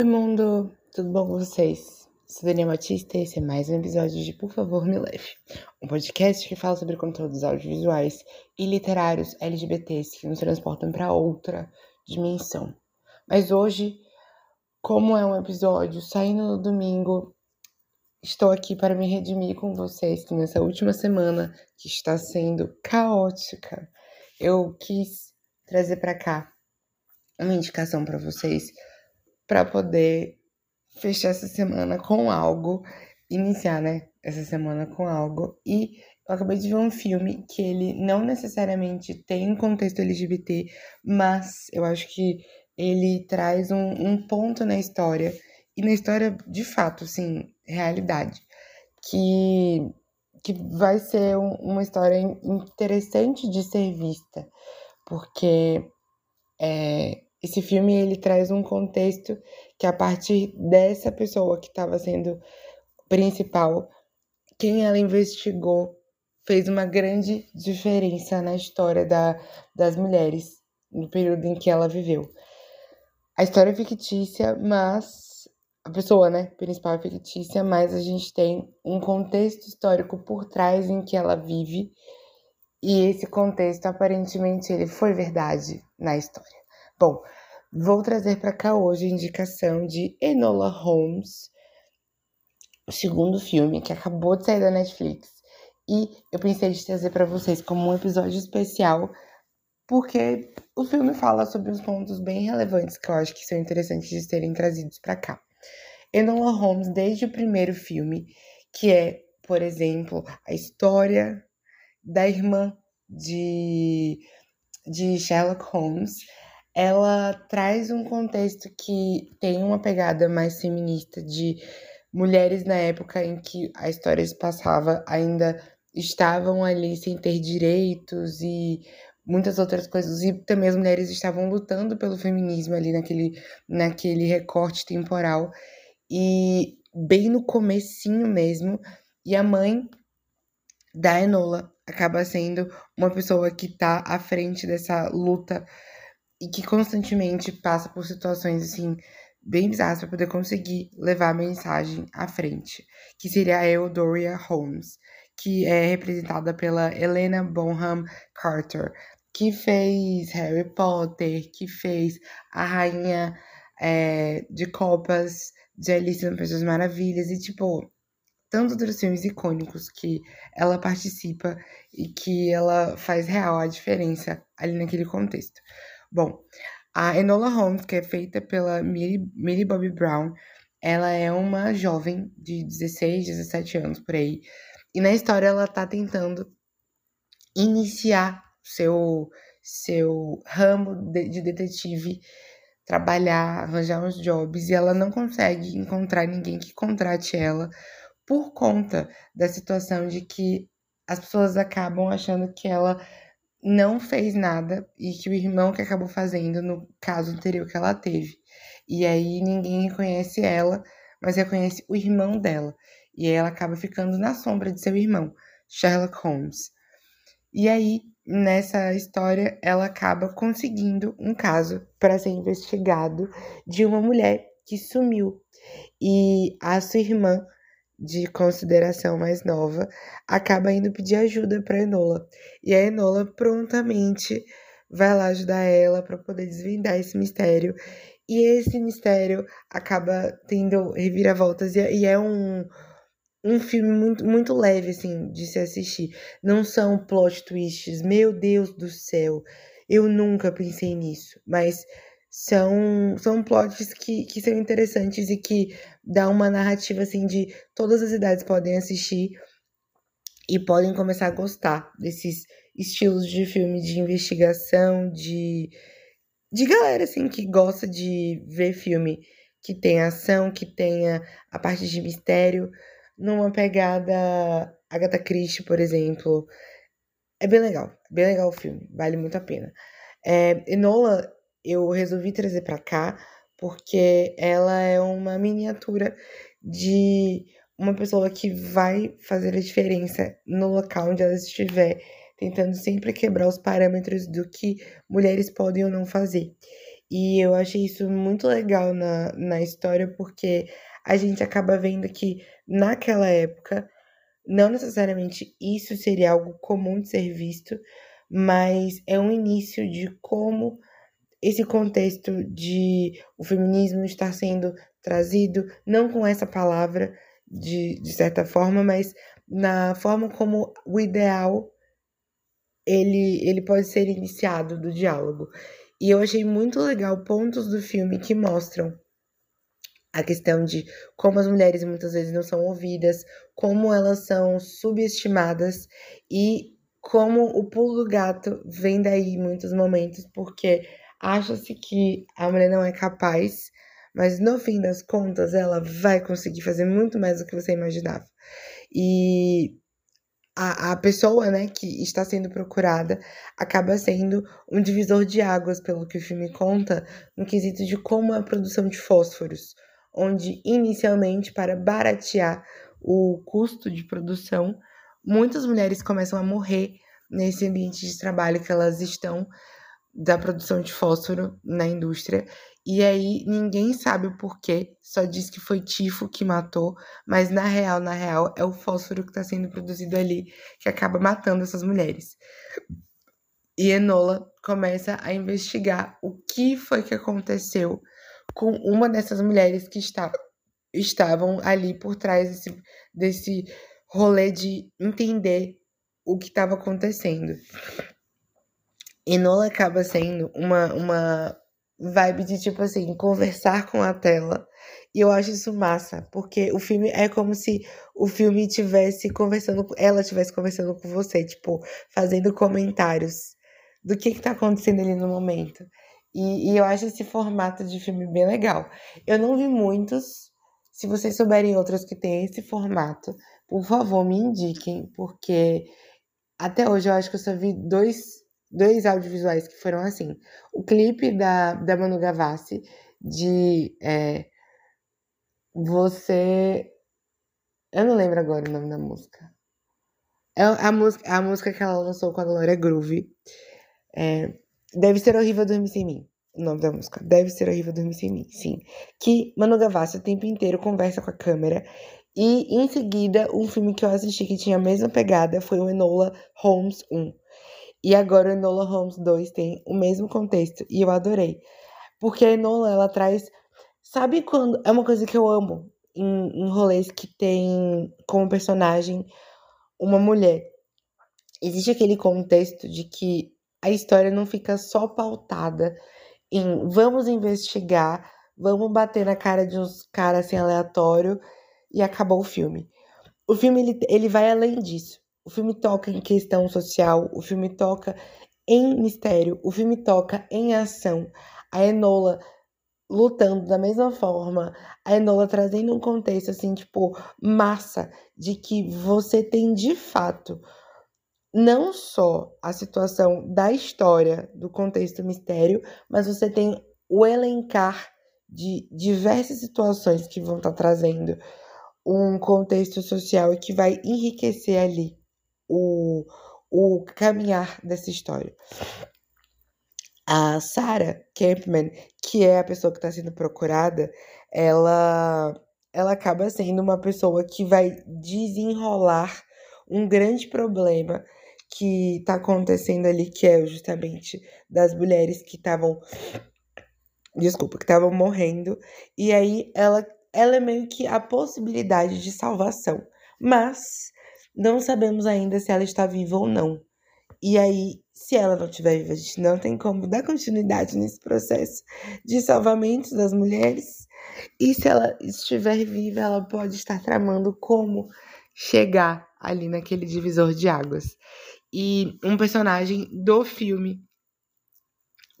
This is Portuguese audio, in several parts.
Oi, mundo! Tudo bom com vocês? Sou Daniel Batista e esse é mais um episódio de Por Favor Me Leve, um podcast que fala sobre conteúdos audiovisuais e literários LGBTs que nos transportam para outra dimensão. Mas hoje, como é um episódio saindo no domingo, estou aqui para me redimir com vocês que nessa última semana, que está sendo caótica, eu quis trazer para cá uma indicação para vocês para poder fechar essa semana com algo, iniciar, né, essa semana com algo. E eu acabei de ver um filme que ele não necessariamente tem um contexto LGBT, mas eu acho que ele traz um, um ponto na história, e na história de fato, assim, realidade, que, que vai ser um, uma história interessante de ser vista, porque é, esse filme ele traz um contexto que a partir dessa pessoa que estava sendo principal, quem ela investigou fez uma grande diferença na história da, das mulheres no período em que ela viveu. A história é fictícia, mas a pessoa, né, principal é fictícia, mas a gente tem um contexto histórico por trás em que ela vive e esse contexto aparentemente ele foi verdade na história. Bom, vou trazer para cá hoje a indicação de Enola Holmes, o segundo filme que acabou de sair da Netflix. E eu pensei de trazer para vocês como um episódio especial, porque o filme fala sobre uns pontos bem relevantes que eu acho que são interessantes de serem trazidos para cá. Enola Holmes, desde o primeiro filme, que é, por exemplo, a história da irmã de, de Sherlock Holmes, ela traz um contexto que tem uma pegada mais feminista de mulheres na época em que a história se passava ainda estavam ali sem ter direitos e muitas outras coisas. E também as mulheres estavam lutando pelo feminismo ali naquele naquele recorte temporal. E bem no comecinho mesmo e a mãe da Enola acaba sendo uma pessoa que está à frente dessa luta e que constantemente passa por situações assim bem bizarras para poder conseguir levar a mensagem à frente, que seria a Eudoria Holmes, que é representada pela Helena Bonham Carter, que fez Harry Potter, que fez a rainha é, de copas de Alice no País das Maravilhas e tipo tantos outros filmes icônicos que ela participa e que ela faz real a diferença ali naquele contexto. Bom, a Enola Holmes, que é feita pela Millie, Bobby Brown, ela é uma jovem de 16, 17 anos por aí. E na história ela tá tentando iniciar seu seu ramo de, de detetive, trabalhar, arranjar uns jobs e ela não consegue encontrar ninguém que contrate ela por conta da situação de que as pessoas acabam achando que ela não fez nada e que o irmão que acabou fazendo no caso anterior que ela teve. E aí ninguém reconhece ela, mas reconhece o irmão dela. E aí ela acaba ficando na sombra de seu irmão, Sherlock Holmes. E aí, nessa história, ela acaba conseguindo um caso para ser investigado de uma mulher que sumiu. E a sua irmã de consideração mais nova, acaba indo pedir ajuda para Enola. E a Enola prontamente vai lá ajudar ela para poder desvendar esse mistério. E esse mistério acaba tendo reviravoltas e é um um filme muito, muito leve, assim, de se assistir. Não são plot twists, meu Deus do céu, eu nunca pensei nisso. Mas são, são plots que, que são interessantes e que dá uma narrativa assim de todas as idades podem assistir e podem começar a gostar desses estilos de filme de investigação, de, de galera assim que gosta de ver filme que tem ação, que tenha a parte de mistério, numa pegada Agatha Christie, por exemplo. É bem legal, bem legal o filme, vale muito a pena. É, Enola eu resolvi trazer para cá porque ela é uma miniatura de uma pessoa que vai fazer a diferença no local onde ela estiver, tentando sempre quebrar os parâmetros do que mulheres podem ou não fazer. E eu achei isso muito legal na, na história, porque a gente acaba vendo que naquela época, não necessariamente isso seria algo comum de ser visto, mas é um início de como esse contexto de o feminismo estar sendo trazido, não com essa palavra, de, de certa forma, mas na forma como o ideal ele, ele pode ser iniciado do diálogo. E eu achei muito legal pontos do filme que mostram a questão de como as mulheres muitas vezes não são ouvidas, como elas são subestimadas e como o pulo do gato vem daí em muitos momentos, porque acha-se que a mulher não é capaz, mas no fim das contas ela vai conseguir fazer muito mais do que você imaginava. E a, a pessoa né, que está sendo procurada acaba sendo um divisor de águas, pelo que o filme conta, no quesito de como é a produção de fósforos, onde inicialmente, para baratear o custo de produção, muitas mulheres começam a morrer nesse ambiente de trabalho que elas estão da produção de fósforo na indústria. E aí ninguém sabe o porquê, só diz que foi tifo que matou, mas na real, na real, é o fósforo que está sendo produzido ali que acaba matando essas mulheres. E Enola começa a investigar o que foi que aconteceu com uma dessas mulheres que está, estavam ali por trás desse, desse rolê de entender o que estava acontecendo. Enola acaba sendo uma, uma vibe de, tipo assim, conversar com a tela. E eu acho isso massa, porque o filme é como se o filme tivesse conversando, ela tivesse conversando com você, tipo, fazendo comentários do que que tá acontecendo ali no momento. E, e eu acho esse formato de filme bem legal. Eu não vi muitos, se vocês souberem outros que têm esse formato, por favor, me indiquem, porque até hoje eu acho que eu só vi dois dois audiovisuais que foram assim. O clipe da, da Manu Gavassi de é, Você. Eu não lembro agora o nome da música. É a música, a música que ela lançou com a Glória Groove. É, Deve ser horrível dormir sem mim. O nome da música. Deve ser horrível dormir sem mim. Sim. Que Manu Gavassi o tempo inteiro conversa com a câmera. E em seguida, um filme que eu assisti que tinha a mesma pegada foi o Enola Holmes 1. E agora o Enola Holmes 2 tem o mesmo contexto. E eu adorei. Porque a Enola, ela traz. Sabe quando. É uma coisa que eu amo em, em rolês que tem como personagem uma mulher. Existe aquele contexto de que a história não fica só pautada em vamos investigar, vamos bater na cara de uns caras assim aleatório e acabou o filme. O filme ele, ele vai além disso. O filme toca em questão social, o filme toca em mistério, o filme toca em ação. A Enola lutando da mesma forma, a Enola trazendo um contexto assim, tipo, massa, de que você tem de fato não só a situação da história, do contexto mistério, mas você tem o elencar de diversas situações que vão estar tá trazendo um contexto social e que vai enriquecer ali o, o caminhar dessa história. A Sarah Campman, que é a pessoa que está sendo procurada, ela, ela acaba sendo uma pessoa que vai desenrolar um grande problema que está acontecendo ali, que é justamente das mulheres que estavam. Desculpa, que estavam morrendo. E aí ela, ela é meio que a possibilidade de salvação. Mas não sabemos ainda se ela está viva ou não. E aí, se ela não estiver viva, a gente não tem como dar continuidade nesse processo de salvamento das mulheres. E se ela estiver viva, ela pode estar tramando como chegar ali naquele divisor de águas. E um personagem do filme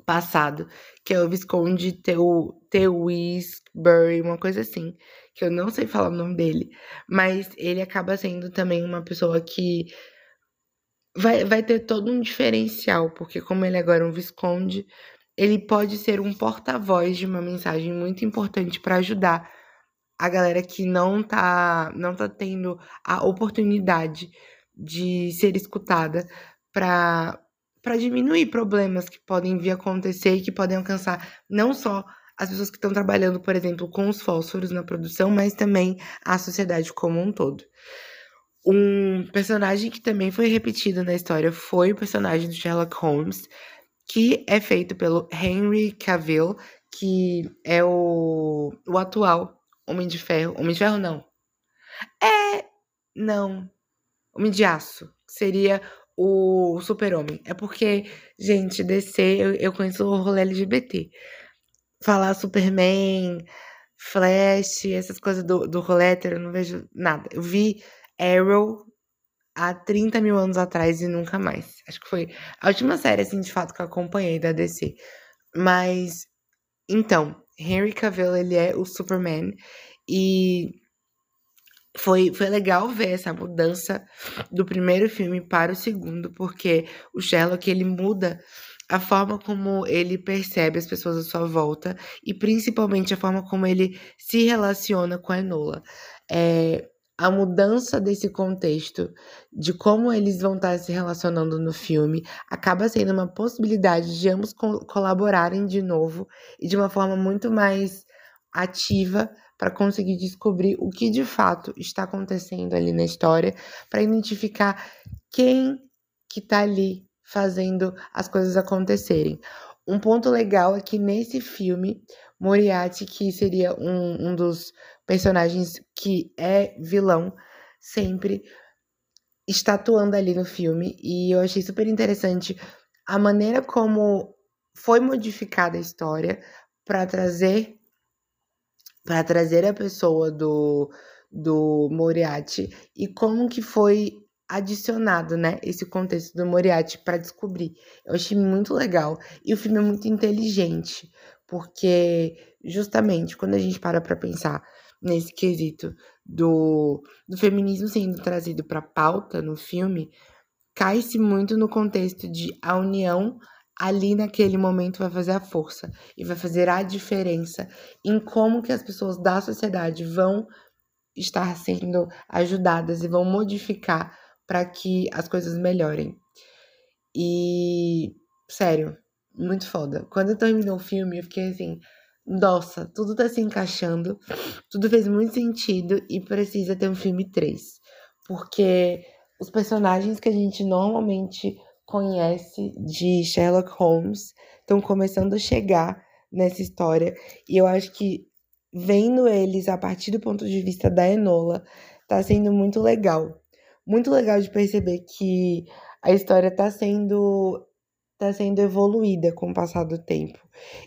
passado, que é o Visconde Tewisbury, uma coisa assim, que eu não sei falar o nome dele, mas ele acaba sendo também uma pessoa que vai, vai ter todo um diferencial, porque como ele agora é um Visconde, ele pode ser um porta-voz de uma mensagem muito importante para ajudar a galera que não tá, não tá tendo a oportunidade de ser escutada para para diminuir problemas que podem vir acontecer e que podem alcançar não só as pessoas que estão trabalhando, por exemplo, com os fósforos na produção, mas também a sociedade como um todo. Um personagem que também foi repetido na história foi o personagem do Sherlock Holmes, que é feito pelo Henry Cavill, que é o, o atual Homem de Ferro. Homem de Ferro, não. É. Não. Homem de Aço. Seria o Super-Homem. É porque, gente, DC, eu, eu conheço o rolê LGBT. Falar Superman, Flash, essas coisas do, do rolê eu não vejo nada. Eu vi Arrow há 30 mil anos atrás e nunca mais. Acho que foi a última série, assim, de fato, que eu acompanhei da DC. Mas, então, Henry Cavill, ele é o Superman. E foi, foi legal ver essa mudança do primeiro filme para o segundo, porque o Sherlock ele muda a forma como ele percebe as pessoas à sua volta e principalmente a forma como ele se relaciona com a Enola. É, a mudança desse contexto, de como eles vão estar se relacionando no filme, acaba sendo uma possibilidade de ambos co colaborarem de novo e de uma forma muito mais ativa para conseguir descobrir o que de fato está acontecendo ali na história, para identificar quem que está ali fazendo as coisas acontecerem. Um ponto legal é que nesse filme, Moriarty, que seria um, um dos personagens que é vilão, sempre está atuando ali no filme. E eu achei super interessante a maneira como foi modificada a história para trazer para trazer a pessoa do, do Moriarty e como que foi adicionado, né, esse contexto do Moriarty para descobrir. Eu achei muito legal e o filme é muito inteligente, porque justamente quando a gente para para pensar nesse quesito do, do feminismo sendo trazido para pauta no filme, cai-se muito no contexto de a união ali naquele momento vai fazer a força e vai fazer a diferença em como que as pessoas da sociedade vão estar sendo ajudadas e vão modificar para que as coisas melhorem. E sério, muito foda. Quando terminou o filme, eu fiquei assim, nossa, tudo tá se encaixando, tudo fez muito sentido e precisa ter um filme 3. Porque os personagens que a gente normalmente conhece de Sherlock Holmes estão começando a chegar nessa história. E eu acho que vendo eles a partir do ponto de vista da Enola, tá sendo muito legal. Muito legal de perceber que a história tá sendo tá sendo evoluída com o passar do tempo.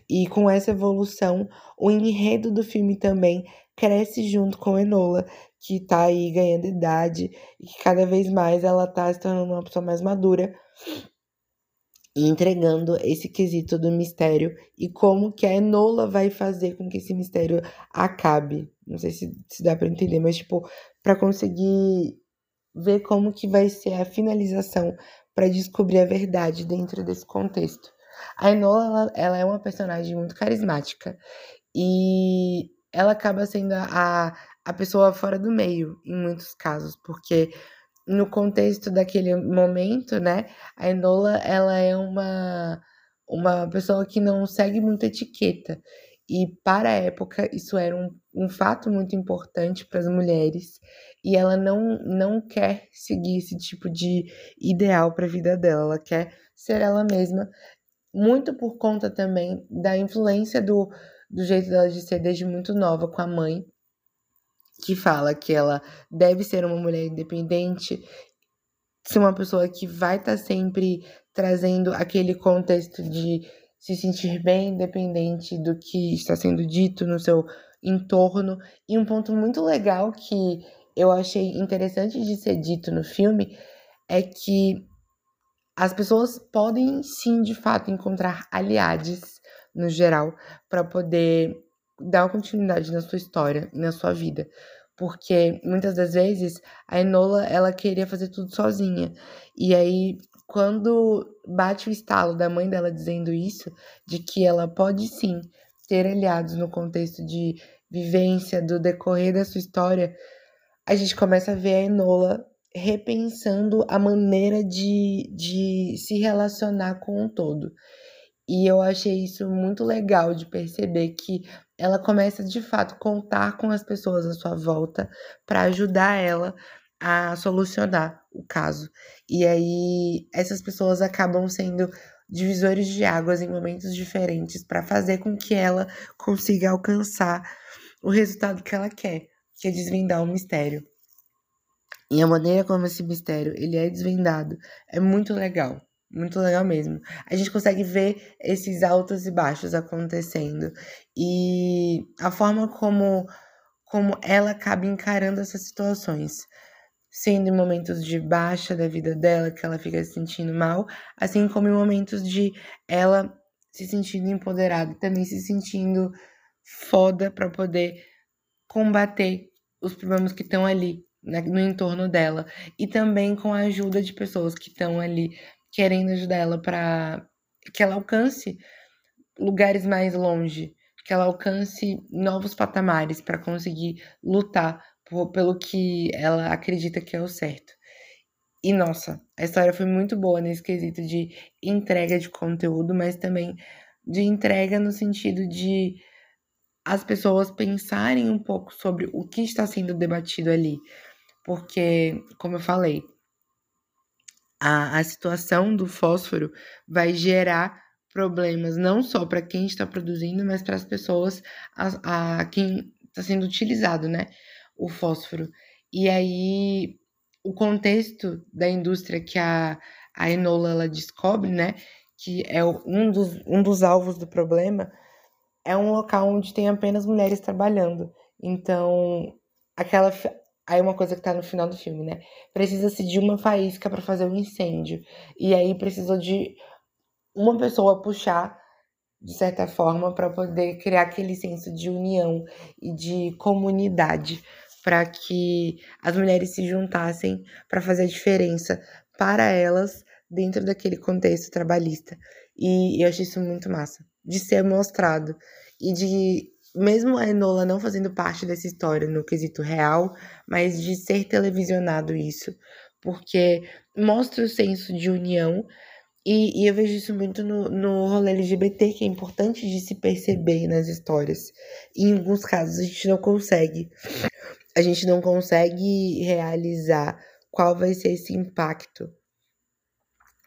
E com essa evolução, o enredo do filme também cresce junto com Enola, que tá aí ganhando idade e que cada vez mais ela tá se tornando uma pessoa mais madura e entregando esse quesito do mistério e como que a Enola vai fazer com que esse mistério acabe. Não sei se, se dá para entender, mas tipo, para conseguir ver como que vai ser a finalização para descobrir a verdade dentro desse contexto. A Enola, ela, ela, é uma personagem muito carismática e ela acaba sendo a, a pessoa fora do meio em muitos casos, porque no contexto daquele momento, né, a Enola, ela é uma, uma pessoa que não segue muito etiqueta. E para a época, isso era um, um fato muito importante para as mulheres. E ela não, não quer seguir esse tipo de ideal para a vida dela. Ela quer ser ela mesma, muito por conta também da influência do, do jeito dela de ser desde muito nova com a mãe que fala que ela deve ser uma mulher independente, ser uma pessoa que vai estar tá sempre trazendo aquele contexto de se sentir bem independente do que está sendo dito no seu entorno. E um ponto muito legal que eu achei interessante de ser dito no filme é que as pessoas podem sim, de fato, encontrar aliados no geral para poder dar continuidade na sua história, na sua vida. Porque muitas das vezes a Enola ela queria fazer tudo sozinha. E aí, quando bate o estalo da mãe dela dizendo isso, de que ela pode sim ter aliados no contexto de vivência, do decorrer da sua história, a gente começa a ver a Enola repensando a maneira de, de se relacionar com o todo. E eu achei isso muito legal de perceber que ela começa de fato contar com as pessoas à sua volta para ajudar ela a solucionar o caso. E aí essas pessoas acabam sendo divisores de águas em momentos diferentes para fazer com que ela consiga alcançar o resultado que ela quer, que é desvendar o mistério. E a maneira como esse mistério ele é desvendado é muito legal. Muito legal mesmo. A gente consegue ver esses altos e baixos acontecendo. E a forma como, como ela acaba encarando essas situações. Sendo em momentos de baixa da vida dela, que ela fica se sentindo mal, assim como em momentos de ela se sentindo empoderada também se sentindo foda para poder combater os problemas que estão ali né, no entorno dela. E também com a ajuda de pessoas que estão ali querendo ajudar ela para que ela alcance lugares mais longe, que ela alcance novos patamares para conseguir lutar por, pelo que ela acredita que é o certo. E nossa, a história foi muito boa nesse quesito de entrega de conteúdo, mas também de entrega no sentido de as pessoas pensarem um pouco sobre o que está sendo debatido ali. Porque, como eu falei, a, a situação do fósforo vai gerar problemas não só para quem está produzindo, mas para as pessoas, a, a quem está sendo utilizado, né? O fósforo. E aí, o contexto da indústria que a, a Enola ela descobre, né? Que é um dos, um dos alvos do problema, é um local onde tem apenas mulheres trabalhando. Então, aquela aí uma coisa que tá no final do filme, né? Precisa-se de uma faísca para fazer um incêndio. E aí precisou de uma pessoa puxar de certa forma para poder criar aquele senso de união e de comunidade para que as mulheres se juntassem para fazer a diferença para elas dentro daquele contexto trabalhista. E eu achei isso muito massa de ser mostrado e de mesmo a Enola não fazendo parte dessa história no quesito real, mas de ser televisionado isso, porque mostra o senso de união e, e, eu vejo isso muito no, no rolê LGBT, que é importante de se perceber nas histórias. E em alguns casos a gente não consegue. A gente não consegue realizar qual vai ser esse impacto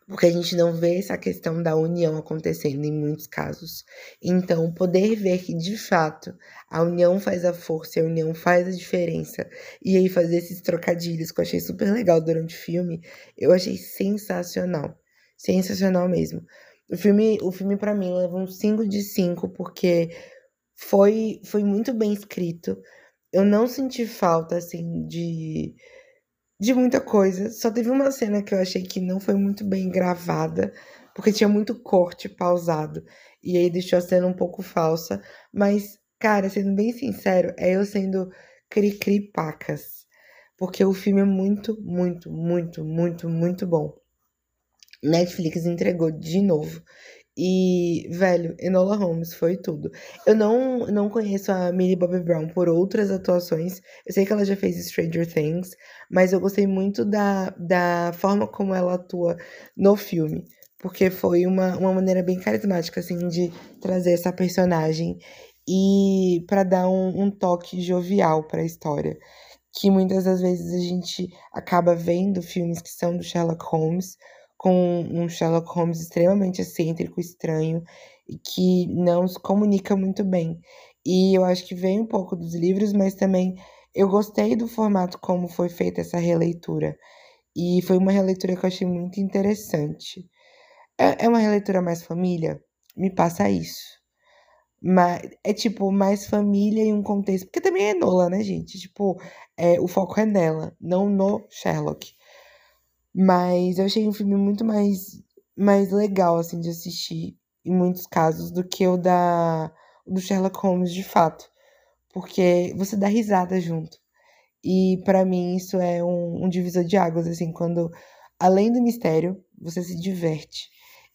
porque a gente não vê essa questão da união acontecendo em muitos casos. Então, poder ver que de fato a união faz a força, a união faz a diferença, e aí fazer esses trocadilhos que eu achei super legal durante o filme, eu achei sensacional. Sensacional mesmo. O filme, o filme para mim leva um 5 de 5 porque foi foi muito bem escrito. Eu não senti falta assim de de muita coisa. Só teve uma cena que eu achei que não foi muito bem gravada, porque tinha muito corte pausado. E aí deixou a cena um pouco falsa. Mas, cara, sendo bem sincero, é eu sendo cri-cri pacas. Porque o filme é muito, muito, muito, muito, muito bom. Netflix entregou de novo. E, velho, Enola Holmes foi tudo. Eu não, não conheço a Millie Bobby Brown por outras atuações. Eu sei que ela já fez Stranger Things, mas eu gostei muito da, da forma como ela atua no filme. Porque foi uma, uma maneira bem carismática, assim, de trazer essa personagem e para dar um, um toque jovial para a história. Que muitas das vezes a gente acaba vendo filmes que são do Sherlock Holmes com um Sherlock Holmes extremamente excêntrico, estranho que não se comunica muito bem. E eu acho que vem um pouco dos livros, mas também eu gostei do formato como foi feita essa releitura. E foi uma releitura que eu achei muito interessante. É, é uma releitura mais família? Me passa isso. Mas é tipo mais família e um contexto. Porque também é Nola, né, gente? Tipo, é, o foco é nela, não no Sherlock. Mas eu achei um filme muito mais, mais legal, assim, de assistir, em muitos casos, do que o da do Sherlock Holmes, de fato. Porque você dá risada junto. E para mim isso é um, um divisor de águas, assim, quando, além do mistério, você se diverte.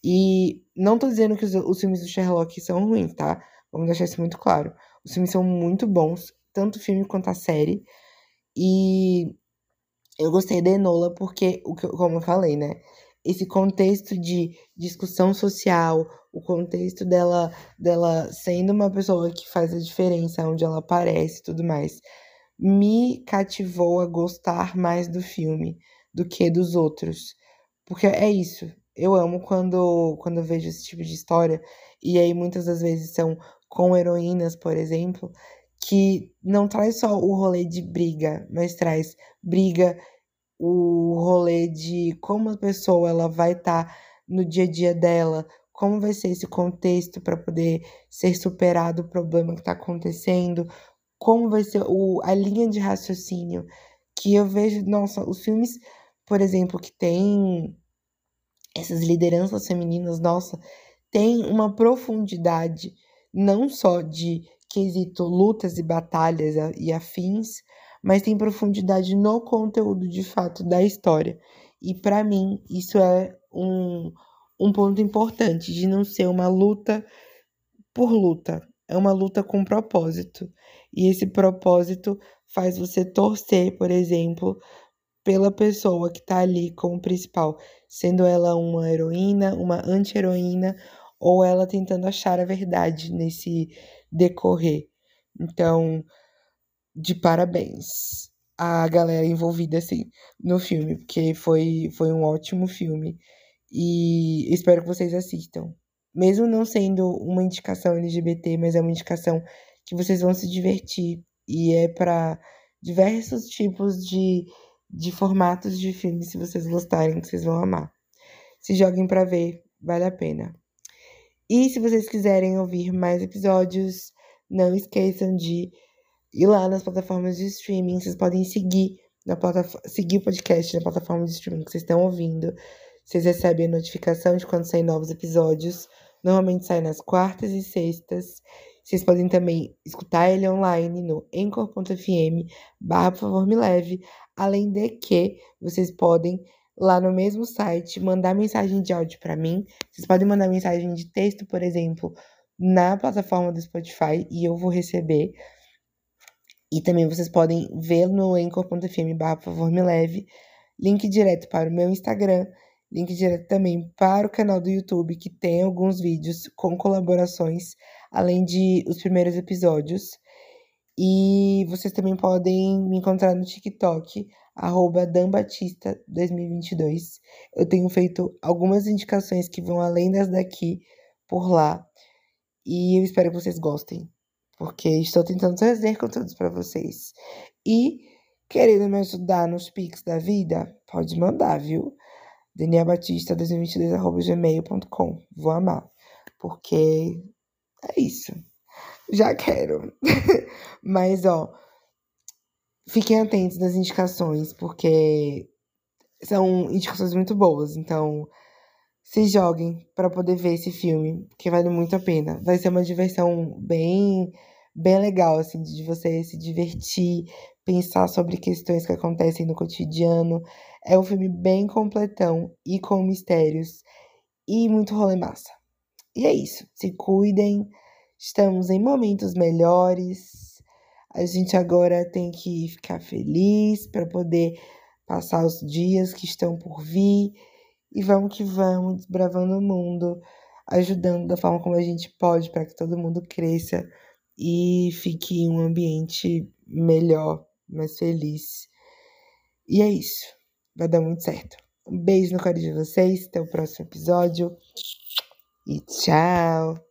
E não tô dizendo que os, os filmes do Sherlock são ruins, tá? Vamos deixar isso muito claro. Os filmes são muito bons, tanto o filme quanto a série. E Eu gostei da Enola porque, como eu falei, né? Esse contexto de discussão social, o contexto dela, dela sendo uma pessoa que faz a diferença onde ela aparece e tudo mais, me cativou a gostar mais do filme do que dos outros. Porque é isso. Eu amo quando, quando eu vejo esse tipo de história, e aí muitas das vezes são com heroínas, por exemplo, que não traz só o rolê de briga, mas traz briga, o rolê de como a pessoa ela vai estar tá no dia a dia dela, como vai ser esse contexto para poder ser superado o problema que está acontecendo, como vai ser o, a linha de raciocínio que eu vejo, nossa, os filmes, por exemplo, que tem essas lideranças femininas, nossa, tem uma profundidade não só de quesito lutas e batalhas e afins, mas tem profundidade no conteúdo de fato da história. E para mim, isso é um, um ponto importante de não ser uma luta por luta, é uma luta com propósito. E esse propósito faz você torcer, por exemplo, pela pessoa que está ali como principal, sendo ela uma heroína, uma anti-heroína, ou ela tentando achar a verdade nesse decorrer. Então, de parabéns a galera envolvida assim no filme, porque foi, foi um ótimo filme e espero que vocês assistam. Mesmo não sendo uma indicação LGBT, mas é uma indicação que vocês vão se divertir e é para diversos tipos de, de formatos de filmes, se vocês gostarem, que vocês vão amar. Se joguem para ver, vale a pena. E se vocês quiserem ouvir mais episódios, não esqueçam de ir lá nas plataformas de streaming. Vocês podem seguir, na seguir o podcast na plataforma de streaming que vocês estão ouvindo. Vocês recebem a notificação de quando saem novos episódios. Normalmente sai nas quartas e sextas. Vocês podem também escutar ele online no anchor.fm barra por favor me leve. Além de que vocês podem lá no mesmo site mandar mensagem de áudio para mim. Vocês podem mandar mensagem de texto, por exemplo, na plataforma do Spotify e eu vou receber. E também vocês podem ver no anchor.fm barra por favor me leve, link direto para o meu Instagram, link direto também para o canal do YouTube, que tem alguns vídeos com colaborações, além de os primeiros episódios. E vocês também podem me encontrar no TikTok, arroba danbatista2022. Eu tenho feito algumas indicações que vão além das daqui por lá. E eu espero que vocês gostem, porque estou tentando trazer conteúdos para vocês. E querendo me ajudar nos pics da vida, pode mandar, viu? danielbatista2022.gmail.com Vou amar, porque é isso. Já quero. Mas, ó, fiquem atentos nas indicações, porque são indicações muito boas. Então, se joguem para poder ver esse filme, que vale muito a pena. Vai ser uma diversão bem bem legal assim de você se divertir, pensar sobre questões que acontecem no cotidiano. É um filme bem completão e com mistérios e muito rolê massa. E é isso. Se cuidem. Estamos em momentos melhores. A gente agora tem que ficar feliz para poder passar os dias que estão por vir e vamos que vamos, desbravando o mundo, ajudando da forma como a gente pode para que todo mundo cresça e fique em um ambiente melhor, mais feliz. E é isso. Vai dar muito certo. Um beijo no coração de vocês. Até o próximo episódio. E tchau!